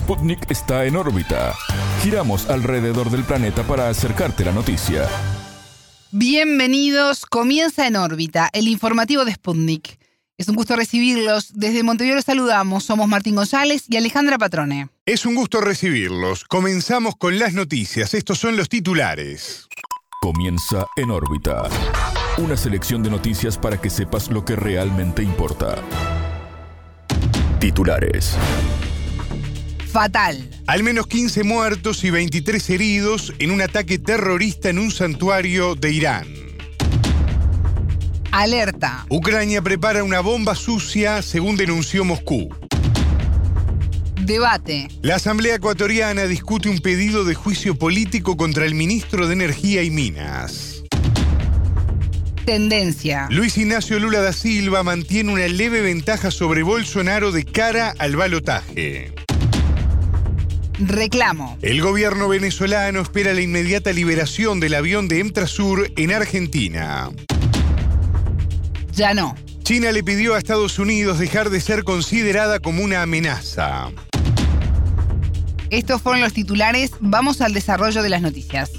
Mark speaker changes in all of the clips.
Speaker 1: Sputnik está en órbita. Giramos alrededor del planeta para acercarte la noticia.
Speaker 2: Bienvenidos, comienza en órbita, el informativo de Sputnik. Es un gusto recibirlos. Desde Montevideo los saludamos. Somos Martín González y Alejandra Patrone.
Speaker 3: Es un gusto recibirlos. Comenzamos con las noticias. Estos son los titulares.
Speaker 1: Comienza en órbita. Una selección de noticias para que sepas lo que realmente importa. Titulares.
Speaker 2: Fatal.
Speaker 3: Al menos 15 muertos y 23 heridos en un ataque terrorista en un santuario de Irán.
Speaker 2: Alerta.
Speaker 3: Ucrania prepara una bomba sucia, según denunció Moscú.
Speaker 2: Debate.
Speaker 3: La Asamblea Ecuatoriana discute un pedido de juicio político contra el ministro de Energía y Minas.
Speaker 2: Tendencia.
Speaker 3: Luis Ignacio Lula da Silva mantiene una leve ventaja sobre Bolsonaro de cara al balotaje.
Speaker 2: Reclamo.
Speaker 3: El gobierno venezolano espera la inmediata liberación del avión de Emtrasur en Argentina.
Speaker 2: Ya no.
Speaker 3: China le pidió a Estados Unidos dejar de ser considerada como una amenaza.
Speaker 2: Estos fueron los titulares. Vamos al desarrollo de las noticias.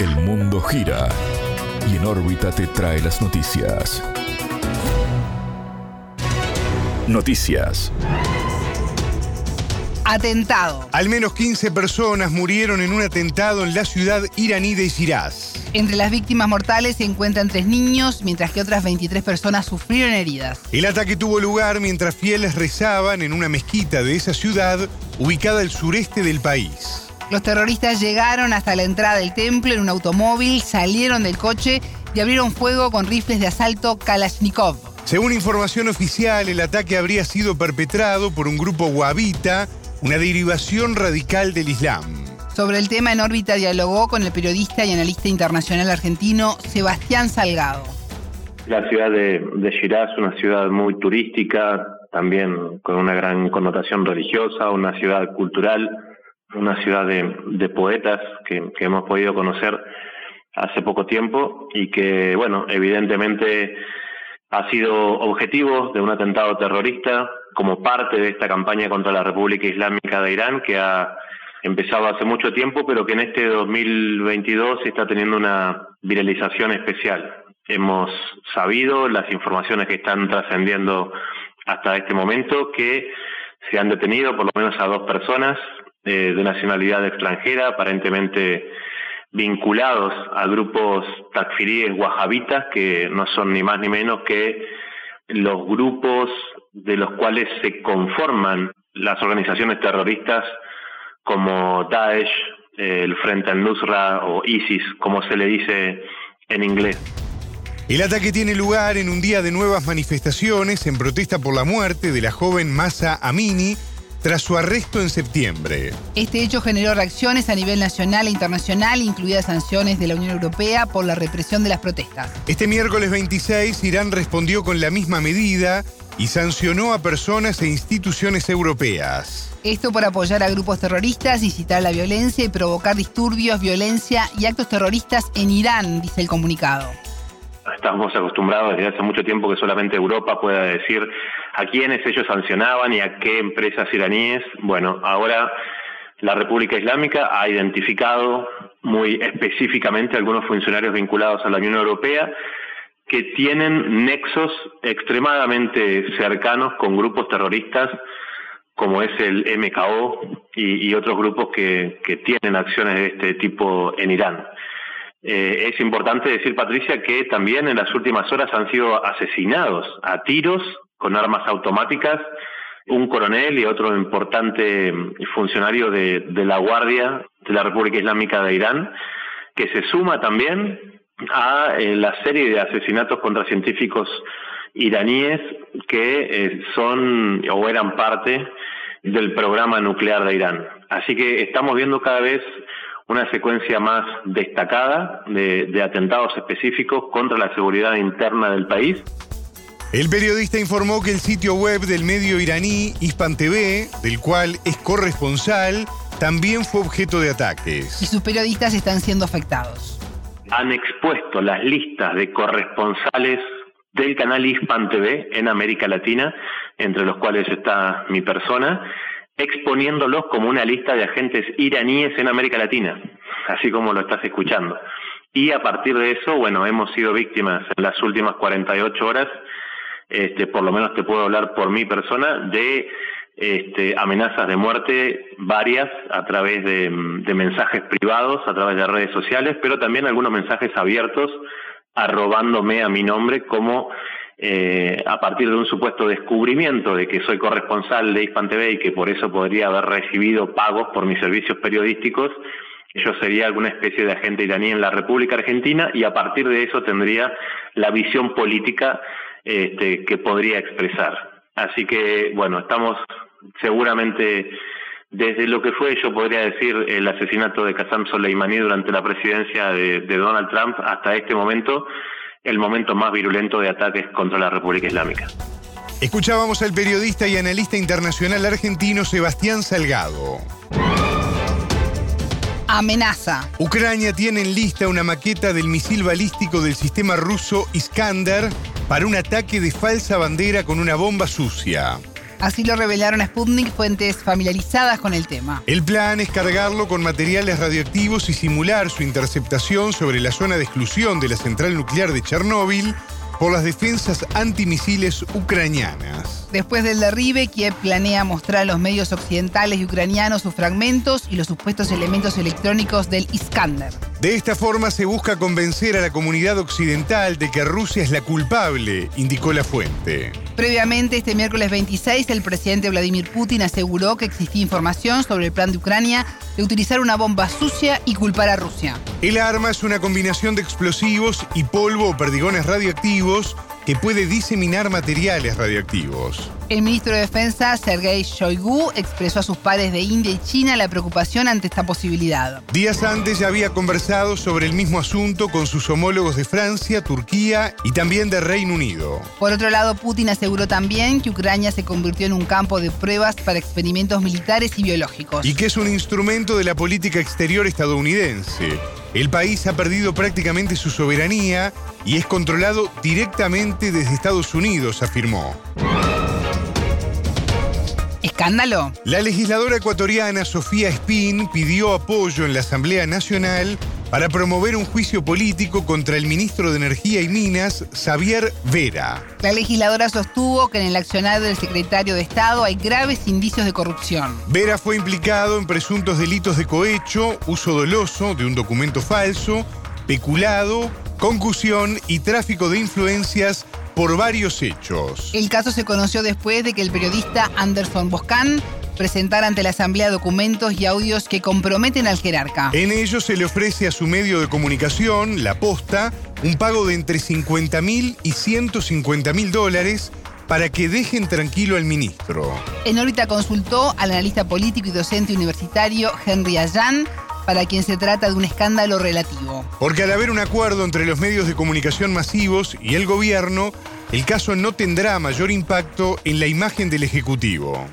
Speaker 1: El mundo gira y en órbita te trae las noticias. Noticias.
Speaker 2: Atentado.
Speaker 3: Al menos 15 personas murieron en un atentado en la ciudad iraní de Shiraz.
Speaker 2: Entre las víctimas mortales se encuentran tres niños, mientras que otras 23 personas sufrieron heridas.
Speaker 3: El ataque tuvo lugar mientras fieles rezaban en una mezquita de esa ciudad, ubicada al sureste del país.
Speaker 2: Los terroristas llegaron hasta la entrada del templo en un automóvil, salieron del coche y abrieron fuego con rifles de asalto Kalashnikov.
Speaker 3: Según información oficial, el ataque habría sido perpetrado por un grupo wahhabita, una derivación radical del Islam.
Speaker 2: Sobre el tema en órbita dialogó con el periodista y analista internacional argentino Sebastián Salgado.
Speaker 4: La ciudad de, de Shiraz, una ciudad muy turística, también con una gran connotación religiosa, una ciudad cultural, una ciudad de, de poetas que, que hemos podido conocer hace poco tiempo y que, bueno, evidentemente ha sido objetivo de un atentado terrorista como parte de esta campaña contra la República Islámica de Irán que ha empezado hace mucho tiempo, pero que en este 2022 está teniendo una viralización especial. Hemos sabido las informaciones que están trascendiendo hasta este momento que se han detenido por lo menos a dos personas eh, de nacionalidad extranjera, aparentemente vinculados a grupos takfiríes wahabitas, que no son ni más ni menos que los grupos de los cuales se conforman las organizaciones terroristas como Daesh, el Frente al-Nusra o ISIS, como se le dice en inglés.
Speaker 3: El ataque tiene lugar en un día de nuevas manifestaciones en protesta por la muerte de la joven Masa Amini tras su arresto en septiembre.
Speaker 2: Este hecho generó reacciones a nivel nacional e internacional, incluidas sanciones de la Unión Europea por la represión de las protestas.
Speaker 3: Este miércoles 26, Irán respondió con la misma medida y sancionó a personas e instituciones europeas.
Speaker 2: Esto por apoyar a grupos terroristas, incitar a la violencia y provocar disturbios, violencia y actos terroristas en Irán, dice el comunicado.
Speaker 4: Estamos acostumbrados desde hace mucho tiempo que solamente Europa pueda decir a quiénes ellos sancionaban y a qué empresas iraníes. Bueno, ahora la República Islámica ha identificado muy específicamente algunos funcionarios vinculados a la Unión Europea que tienen nexos extremadamente cercanos con grupos terroristas como es el MKO y, otros grupos que, tienen acciones de este tipo en Irán. Eh, es importante decir, Patricia, que también en las últimas horas han sido asesinados a tiros con armas automáticas un coronel y otro importante funcionario de la Guardia de la República Islámica de Irán, que se suma también a eh, la serie de asesinatos contra científicos iraníes que eh, son o eran parte del programa nuclear de Irán. Así que estamos viendo cada vez una secuencia más destacada de, de, atentados específicos contra la seguridad interna del país.
Speaker 3: El periodista informó que el sitio web del medio iraní Hispan TV, del cual es corresponsal, también fue objeto de ataques.
Speaker 2: Y sus periodistas están siendo afectados.
Speaker 4: Han expuesto las listas de corresponsales del canal Hispan TV en América Latina, entre los cuales está mi persona, exponiéndolos como una lista de agentes iraníes en América Latina, así como lo estás escuchando. Y a partir de eso, bueno, hemos sido víctimas en las últimas 48 horas, este, por lo menos te puedo hablar por mi persona, de este, amenazas de muerte varias a través de, mensajes privados, a través de redes sociales, pero también algunos mensajes abiertos arrobándome a mi nombre como eh, a partir de un supuesto descubrimiento de que soy corresponsal de Hispan TV y que por eso podría haber recibido pagos por mis servicios periodísticos, yo sería alguna especie de agente iraní en la República Argentina y a partir de eso tendría la visión política este, que podría expresar. Así que, bueno, estamos seguramente desde lo que fue, yo podría decir, el asesinato de Qasem Soleimani durante la presidencia de, Donald Trump hasta este momento, el momento más virulento de ataques contra la República Islámica.
Speaker 3: Escuchábamos al periodista y analista internacional argentino Sebastián Salgado.
Speaker 2: Amenaza.
Speaker 3: Ucrania tiene en lista una maqueta del misil balístico del sistema ruso Iskander para un ataque de falsa bandera con una bomba sucia.
Speaker 2: Así lo revelaron a Sputnik fuentes familiarizadas con el tema.
Speaker 3: El plan es cargarlo con materiales radioactivos y simular su interceptación sobre la zona de exclusión de la central nuclear de Chernóbil por las defensas antimisiles ucranianas.
Speaker 2: Después del derribe, Kiev planea mostrar a los medios occidentales y ucranianos sus fragmentos y los supuestos elementos electrónicos del Iskander.
Speaker 3: De esta forma se busca convencer a la comunidad occidental de que Rusia es la culpable, indicó la fuente.
Speaker 2: Previamente, este miércoles 26, el presidente Vladimir Putin aseguró que existía información sobre el plan de Ucrania de utilizar una bomba sucia y culpar a Rusia.
Speaker 3: El arma es una combinación de explosivos y polvo o perdigones radioactivos que puede diseminar materiales radioactivos.
Speaker 2: El ministro de Defensa, Sergei Shoigu, expresó a sus pares de India y China la preocupación ante esta posibilidad.
Speaker 3: Días antes ya había conversado sobre el mismo asunto con sus homólogos de Francia, Turquía y también de Reino Unido.
Speaker 2: Por otro lado, Putin aseguró también que Ucrania se convirtió en un campo de pruebas para experimentos militares y biológicos.
Speaker 3: Y que es un instrumento de la política exterior estadounidense. El país ha perdido prácticamente su soberanía y es controlado directamente desde Estados Unidos, afirmó.
Speaker 2: ¿Escándalo?
Speaker 3: La legisladora ecuatoriana Sofía Espín pidió apoyo en la Asamblea Nacional para promover un juicio político contra el ministro de Energía y Minas, Xavier Vera.
Speaker 2: La legisladora sostuvo que en el accionar del secretario de Estado hay graves indicios de corrupción.
Speaker 3: Vera fue implicado en presuntos delitos de cohecho, uso doloso de un documento falso, peculado, concusión y tráfico de influencias por varios hechos.
Speaker 2: El caso se conoció después de que el periodista Anderson Boscan presentara ante la Asamblea documentos y audios que comprometen al jerarca.
Speaker 3: En ellos se le ofrece a su medio de comunicación, La Posta, un pago de entre 50 mil y 150 mil dólares para que dejen tranquilo al ministro.
Speaker 2: En órbita consultó al analista político y docente universitario Henry Allan, para quien se trata de un escándalo relativo.
Speaker 3: Porque al haber un acuerdo entre los medios de comunicación masivos y el gobierno, el caso no tendrá mayor impacto en la imagen del Ejecutivo.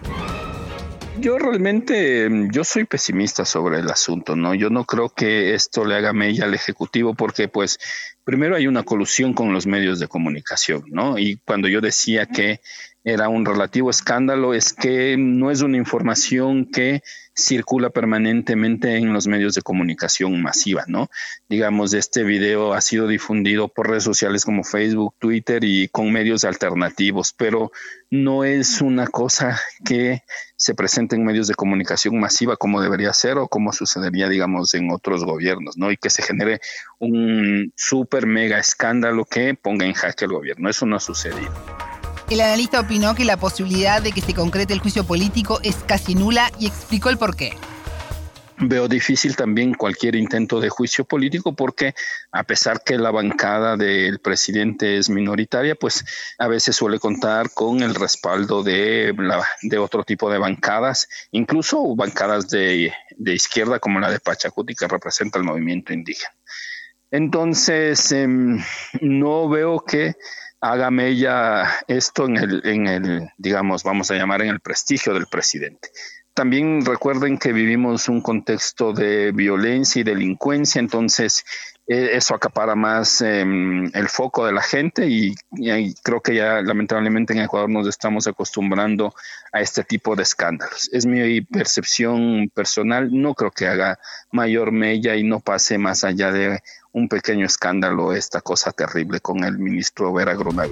Speaker 5: Yo realmente, yo soy pesimista sobre el asunto, ¿no? Yo no creo que esto le haga mella al Ejecutivo porque, pues, primero hay una colusión con los medios de comunicación, ¿no? Y cuando yo decía que era un relativo escándalo, es que no es una información que circula permanentemente en los medios de comunicación masiva, ¿no? Digamos, este video ha sido difundido por redes sociales como Facebook, Twitter y con medios alternativos, pero no es una cosa que se presente en medios de comunicación masiva como debería ser o como sucedería, digamos, en otros gobiernos, ¿no? Y que se genere un súper mega escándalo que ponga en jaque al gobierno. Eso no ha sucedido.
Speaker 2: El analista opinó que la posibilidad de que se concrete el juicio político es casi nula y explicó el porqué.
Speaker 5: Veo difícil también cualquier intento de juicio político porque a pesar que la bancada del presidente es minoritaria, pues a veces suele contar con el respaldo de, de otro tipo de bancadas, incluso bancadas de, izquierda como la de Pachacuti que representa el movimiento indígena. Entonces, em, no veo que hágame ella esto en el, en el, digamos, vamos a llamar en el prestigio del presidente. también recuerden que vivimos un contexto de violencia y delincuencia, entonces eh, eso acapara más em, el foco de la gente y, creo que ya lamentablemente en Ecuador nos estamos acostumbrando a este tipo de escándalos. Es mi percepción personal, no creo que haga mayor mella y no pase más allá de un pequeño escándalo esta cosa terrible con el ministro Vera Grunberg.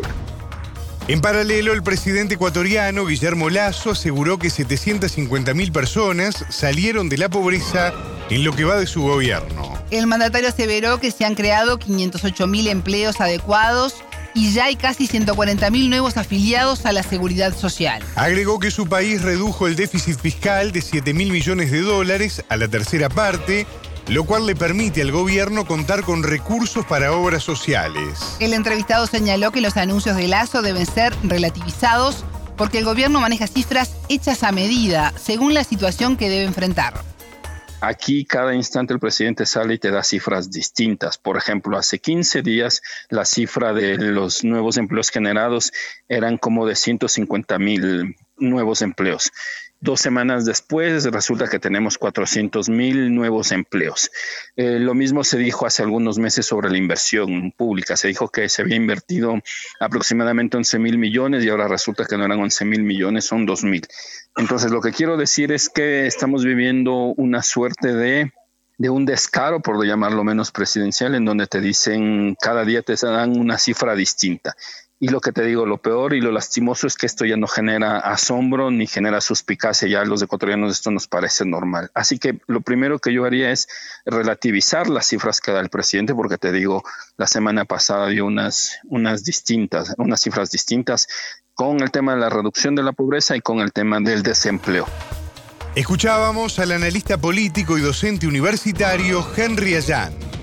Speaker 3: En paralelo, el presidente ecuatoriano Guillermo Lazo aseguró que 750.000 personas salieron de la pobreza en lo que va de su gobierno.
Speaker 2: El mandatario aseveró que se han creado 508.000 empleos adecuados y ya hay casi 140.000 nuevos afiliados a la seguridad social.
Speaker 3: Agregó que su país redujo el déficit fiscal de 7.000 millones de dólares a la tercera parte lo cual le permite al gobierno contar con recursos para obras sociales.
Speaker 2: El entrevistado señaló que los anuncios de Lazo deben ser relativizados porque el gobierno maneja cifras hechas a medida, según la situación que debe enfrentar.
Speaker 5: Aquí cada instante el presidente sale y te da cifras distintas. Por ejemplo, hace 15 días la cifra de los nuevos empleos generados eran como de 150 mil nuevos empleos. Dos semanas después resulta que tenemos 400 mil nuevos empleos. Eh, lo mismo se dijo hace algunos meses sobre la inversión pública. Se dijo que se había invertido aproximadamente 11 mil millones y ahora resulta que no eran 11 mil millones, son 2 mil. Entonces lo que quiero decir es que estamos viviendo una suerte de de un descaro, por llamarlo menos presidencial, en donde te dicen cada día te dan una cifra distinta. Y lo que te digo, lo peor y lo lastimoso es que esto ya no genera asombro ni genera suspicacia. Ya a los ecuatorianos esto nos parece normal. Así que lo primero que yo haría es relativizar las cifras que da el presidente, porque te digo, la semana pasada dio unas, distintas, unas cifras distintas con el tema de la reducción de la pobreza y con el tema del desempleo.
Speaker 3: Escuchábamos al analista político y docente universitario Henry Allan.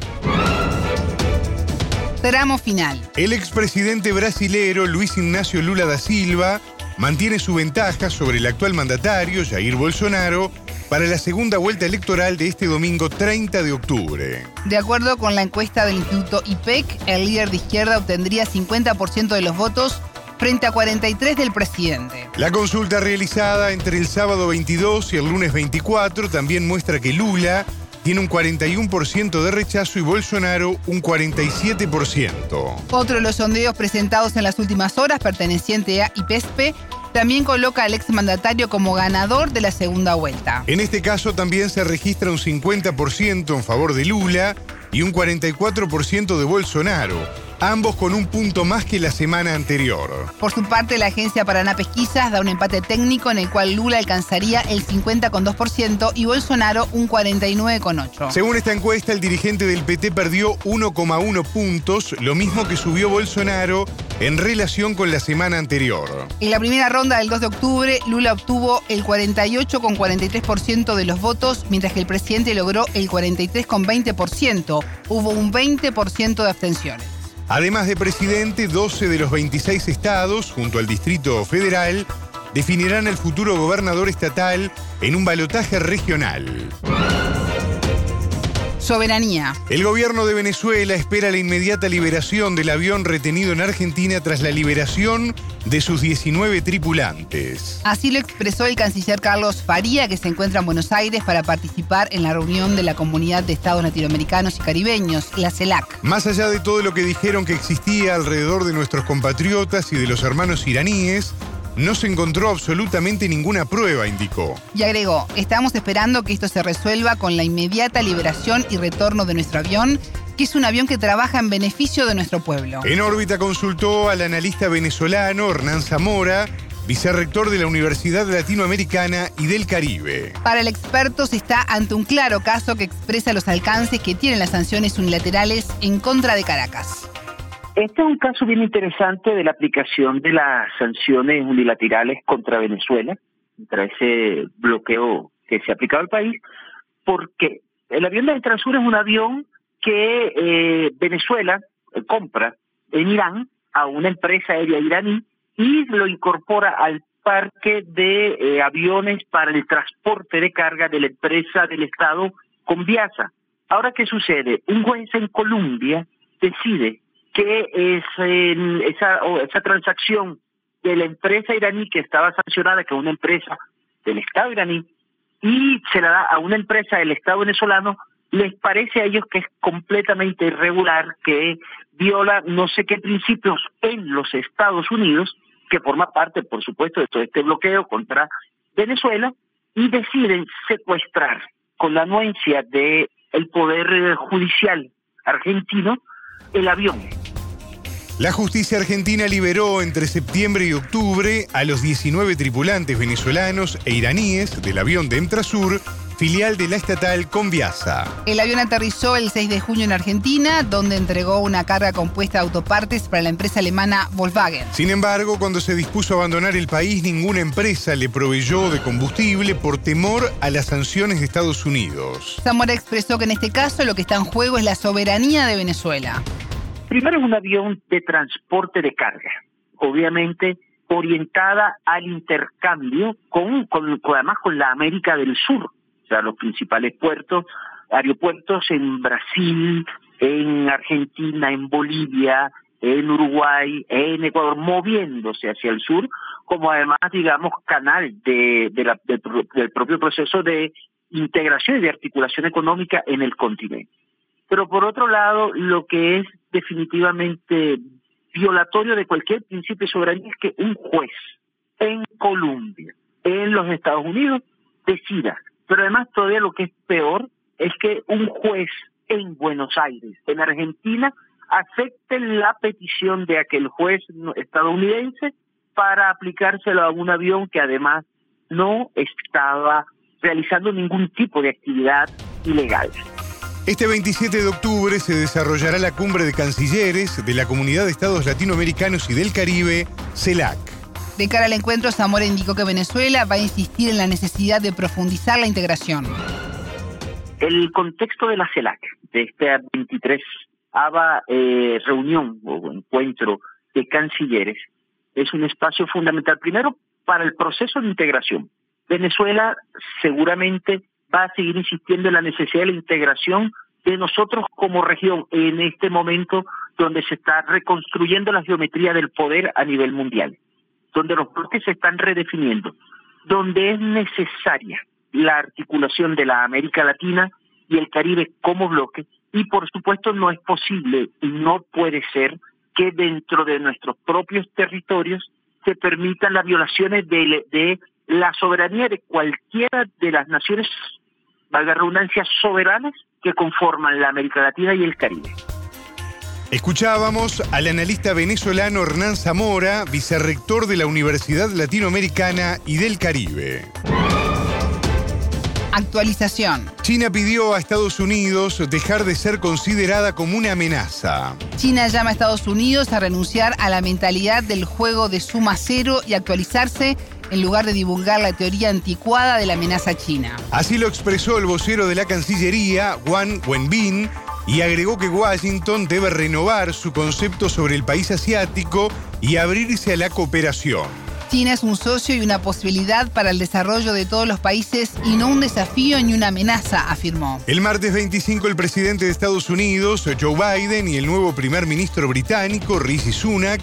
Speaker 2: Tramo final.
Speaker 3: El expresidente brasilero Luis Ignacio Lula da Silva mantiene su ventaja sobre el actual mandatario Jair Bolsonaro para la segunda vuelta electoral de este domingo 30 de octubre.
Speaker 2: De acuerdo con la encuesta del Instituto IPEC, el líder de izquierda obtendría 50% de los votos frente a 43 del presidente.
Speaker 3: La consulta realizada entre el sábado 22 y el lunes 24 también muestra que Lula tiene un 41% de rechazo y Bolsonaro un 47%.
Speaker 2: Otro de los sondeos presentados en las últimas horas, perteneciente a IPESPE, también coloca al exmandatario como ganador de la segunda vuelta.
Speaker 3: En este caso también se registra un 50% en favor de Lula y un 44% de Bolsonaro ambos con un punto más que la semana anterior.
Speaker 2: Por su parte, la Agencia Paraná Pesquisas da un empate técnico en el cual Lula alcanzaría el 50,2% y Bolsonaro un 49,8%.
Speaker 3: Según esta encuesta, el dirigente del PT perdió 1,1 puntos, lo mismo que subió Bolsonaro en relación con la semana anterior.
Speaker 2: En la primera ronda del 2 de octubre, Lula obtuvo el 48,43% de los votos, mientras que el presidente logró el 43,20%. Hubo un 20% de abstenciones.
Speaker 3: Además de presidente, 12 de los 26 estados, junto al Distrito Federal, definirán el futuro gobernador estatal en un balotaje regional.
Speaker 2: Soberanía.
Speaker 3: El gobierno de Venezuela espera la inmediata liberación del avión retenido en Argentina tras la liberación de sus 19 tripulantes.
Speaker 2: Así lo expresó el canciller Carlos Faría, que se encuentra en Buenos Aires para participar en la reunión de la Comunidad de Estados Latinoamericanos y Caribeños, la CELAC.
Speaker 3: Más allá de todo lo que dijeron que existía alrededor de nuestros compatriotas y de los hermanos iraníes, no se encontró absolutamente ninguna prueba, indicó.
Speaker 2: Y agregó, estamos esperando que esto se resuelva con la inmediata liberación y retorno de nuestro avión, que es un avión que trabaja en beneficio de nuestro pueblo.
Speaker 3: En órbita consultó al analista venezolano Hernán Zamora, vicerrector de la Universidad Latinoamericana y del Caribe.
Speaker 2: Para el experto se está ante un claro caso que expresa los alcances que tienen las sanciones unilaterales en contra de Caracas.
Speaker 6: Este es un caso bien interesante de la aplicación de las sanciones unilaterales contra Venezuela, contra ese bloqueo que se ha aplicado al país, porque el avión de Transur es un avión que eh, Venezuela eh, compra en Irán a una empresa aérea iraní y lo incorpora al parque de eh, aviones para el transporte de carga de la empresa del Estado Conviasa. Ahora, ¿qué sucede? Un juez en Colombia decide que es esa, esa transacción de la empresa iraní que estaba sancionada, que es una empresa del Estado iraní, y se la da a una empresa del Estado venezolano, les parece a ellos que es completamente irregular, que viola no sé qué principios en los Estados Unidos, que forma parte, por supuesto, de todo este bloqueo contra Venezuela, y deciden secuestrar con la anuencia del el Poder Judicial argentino el avión
Speaker 3: la justicia argentina liberó entre septiembre y octubre a los 19 tripulantes venezolanos e iraníes del avión de Emtrasur, filial de la estatal Conviasa.
Speaker 2: El avión aterrizó el 6 de junio en Argentina, donde entregó una carga compuesta de autopartes para la empresa alemana Volkswagen.
Speaker 3: Sin embargo, cuando se dispuso a abandonar el país, ninguna empresa le proveyó de combustible por temor a las sanciones de Estados Unidos.
Speaker 2: Zamora expresó que en este caso lo que está en juego es la soberanía de Venezuela.
Speaker 6: Primero es un avión de transporte de carga, obviamente orientada al intercambio con, con, además con la América del Sur, o sea, los principales puertos, aeropuertos en Brasil, en Argentina, en Bolivia, en Uruguay, en Ecuador, moviéndose hacia el sur, como además, digamos, canal de, de del propio proceso de integración y de articulación económica en el continente. Pero por otro lado, lo que es definitivamente violatorio de cualquier principio soberanía es que un juez en Colombia, en los Estados Unidos, decida. Pero además todavía lo que es peor es que un juez en Buenos Aires, en Argentina, acepte la petición de aquel juez estadounidense para aplicárselo a un avión que además no estaba realizando ningún tipo de actividad ilegal.
Speaker 3: Este 27 de octubre se desarrollará la cumbre de cancilleres de la Comunidad de Estados Latinoamericanos y del Caribe, CELAC.
Speaker 2: De cara al encuentro, Zamora indicó que Venezuela va a insistir en la necesidad de profundizar la integración.
Speaker 6: El contexto de la CELAC, de esta 23 ABA eh, reunión o encuentro de cancilleres, es un espacio fundamental, primero, para el proceso de integración. Venezuela seguramente va a seguir insistiendo en la necesidad de la integración de nosotros como región en este momento donde se está reconstruyendo la geometría del poder a nivel mundial, donde los bloques se están redefiniendo, donde es necesaria la articulación de la América Latina y el Caribe como bloque. Y por supuesto no es posible y no puede ser que dentro de nuestros propios territorios se permitan las violaciones de, de la soberanía de cualquiera de las naciones, valga redundancia, soberanas que conforman la América Latina y el Caribe.
Speaker 3: Escuchábamos al analista venezolano Hernán Zamora, vicerrector de la Universidad Latinoamericana y del Caribe.
Speaker 2: Actualización.
Speaker 3: China pidió a Estados Unidos dejar de ser considerada como una amenaza.
Speaker 2: China llama a Estados Unidos a renunciar a la mentalidad del juego de suma cero y actualizarse en lugar de divulgar la teoría anticuada de la amenaza china.
Speaker 3: Así lo expresó el vocero de la Cancillería, Wang Wenbin, y agregó que Washington debe renovar su concepto sobre el país asiático y abrirse a la cooperación.
Speaker 2: China es un socio y una posibilidad para el desarrollo de todos los países y no un desafío ni una amenaza, afirmó.
Speaker 3: El martes 25 el presidente de Estados Unidos, Joe Biden, y el nuevo primer ministro británico, Rishi Sunak,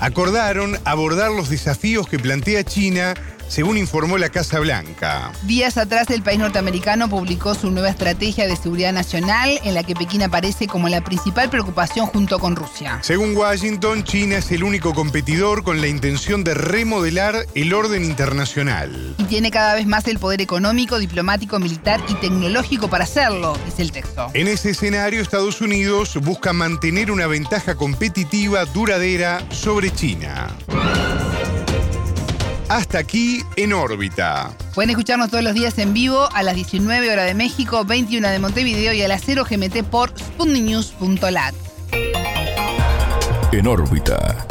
Speaker 3: acordaron abordar los desafíos que plantea China según informó la Casa Blanca.
Speaker 2: Días atrás el país norteamericano publicó su nueva estrategia de seguridad nacional en la que Pekín aparece como la principal preocupación junto con Rusia.
Speaker 3: Según Washington, China es el único competidor con la intención de remodelar el orden internacional.
Speaker 2: Y tiene cada vez más el poder económico, diplomático, militar y tecnológico para hacerlo, dice el texto.
Speaker 3: En ese escenario, Estados Unidos busca mantener una ventaja competitiva duradera sobre China. Hasta aquí en órbita.
Speaker 2: Pueden escucharnos todos los días en vivo a las 19 horas de México, 21 de Montevideo y a las 0 GMT por sputniknews.lat.
Speaker 1: En órbita.